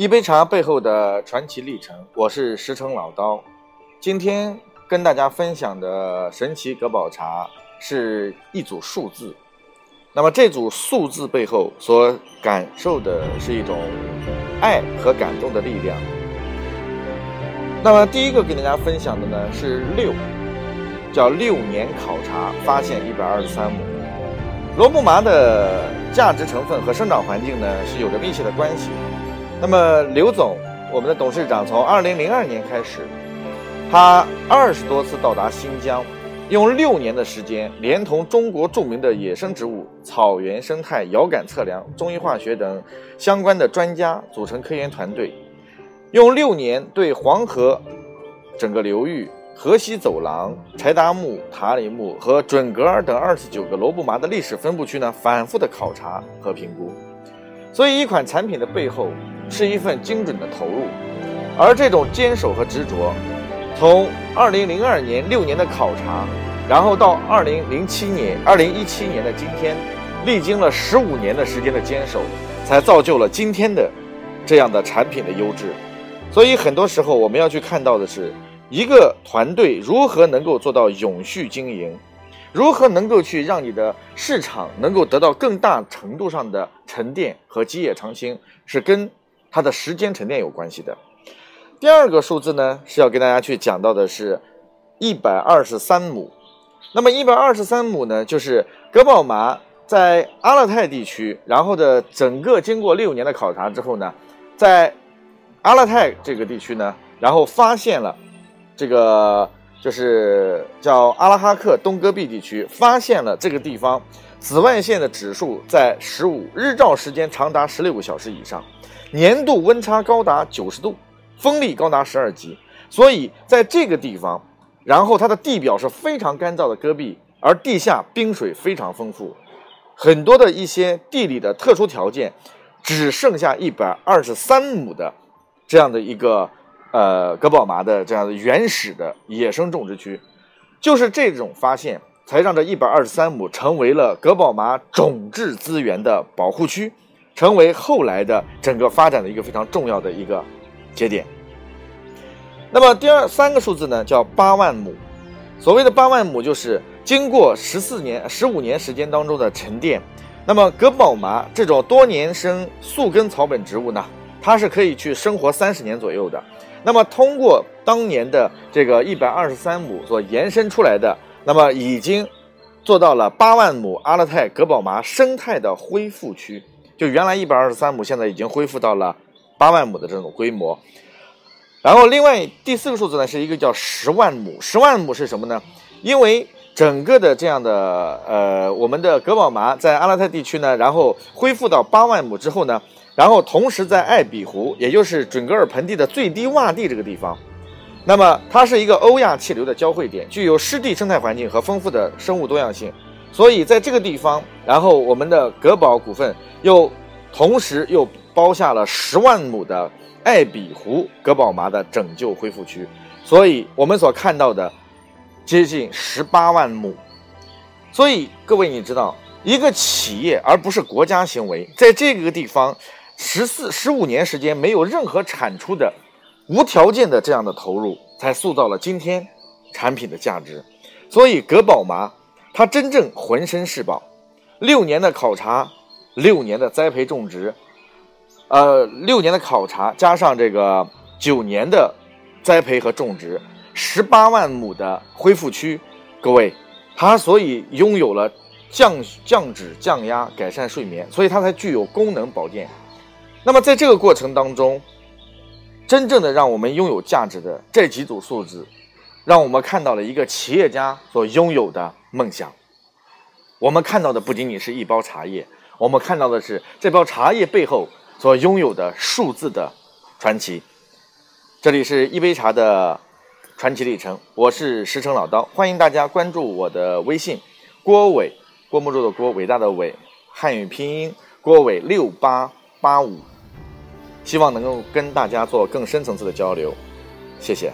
一杯茶背后的传奇历程，我是石城老刀。今天跟大家分享的神奇格宝茶是一组数字。那么这组数字背后所感受的是一种爱和感动的力量。那么第一个给大家分享的呢是六，叫六年考察发现一百二十三亩。罗布麻的价值成分和生长环境呢是有着密切的关系。那么刘总，我们的董事长从二零零二年开始，他二十多次到达新疆，用六年的时间，连同中国著名的野生植物、草原生态、遥感测量、中医化学等相关的专家组成科研团队，用六年对黄河整个流域、河西走廊、柴达木、塔里木和准格尔等二十九个罗布麻的历史分布区呢，反复的考察和评估。所以，一款产品的背后是一份精准的投入，而这种坚守和执着，从二零零二年六年的考察，然后到二零零七年、二零一七年的今天，历经了十五年的时间的坚守，才造就了今天的这样的产品的优质。所以，很多时候我们要去看到的是，一个团队如何能够做到永续经营。如何能够去让你的市场能够得到更大程度上的沉淀和基业长青，是跟它的时间沉淀有关系的。第二个数字呢，是要跟大家去讲到的是，一百二十三亩。那么一百二十三亩呢，就是格宝麻在阿勒泰地区，然后的整个经过六年的考察之后呢，在阿勒泰这个地区呢，然后发现了这个。就是叫阿拉哈克东戈壁地区，发现了这个地方紫外线的指数在十五，日照时间长达十六个小时以上，年度温差高达九十度，风力高达十二级。所以在这个地方，然后它的地表是非常干燥的戈壁，而地下冰水非常丰富，很多的一些地理的特殊条件，只剩下一百二十三亩的这样的一个。呃，格宝麻的这样的原始的野生种植区，就是这种发现，才让这一百二十三亩成为了格宝麻种质资源的保护区，成为后来的整个发展的一个非常重要的一个节点。那么第二三个数字呢，叫八万亩。所谓的八万亩，就是经过十四年、十五年时间当中的沉淀。那么格宝麻这种多年生宿根草本植物呢，它是可以去生活三十年左右的。那么，通过当年的这个一百二十三亩所延伸出来的，那么已经做到了八万亩阿勒泰格宝麻生态的恢复区。就原来一百二十三亩，现在已经恢复到了八万亩的这种规模。然后，另外第四个数字呢，是一个叫十万亩。十万亩是什么呢？因为整个的这样的呃，我们的格宝麻在阿勒泰地区呢，然后恢复到八万亩之后呢。然后同时在艾比湖，也就是准格尔盆地的最低洼地这个地方，那么它是一个欧亚气流的交汇点，具有湿地生态环境和丰富的生物多样性。所以在这个地方，然后我们的格宝股份又同时又包下了十万亩的艾比湖格宝麻的拯救恢复区。所以我们所看到的接近十八万亩。所以各位你知道，一个企业而不是国家行为，在这个地方。十四十五年时间没有任何产出的，无条件的这样的投入，才塑造了今天产品的价值。所以格宝麻它真正浑身是宝，六年的考察，六年的栽培种植，呃，六年的考察加上这个九年的栽培和种植，十八万亩的恢复区，各位，它所以拥有了降降脂降压、改善睡眠，所以它才具有功能保健。那么在这个过程当中，真正的让我们拥有价值的这几组数字，让我们看到了一个企业家所拥有的梦想。我们看到的不仅仅是一包茶叶，我们看到的是这包茶叶背后所拥有的数字的传奇。这里是一杯茶的传奇历程，我是石城老刀，欢迎大家关注我的微信郭伟，郭沫若的郭，伟大的伟，汉语拼音郭伟六八八五。希望能够跟大家做更深层次的交流，谢谢。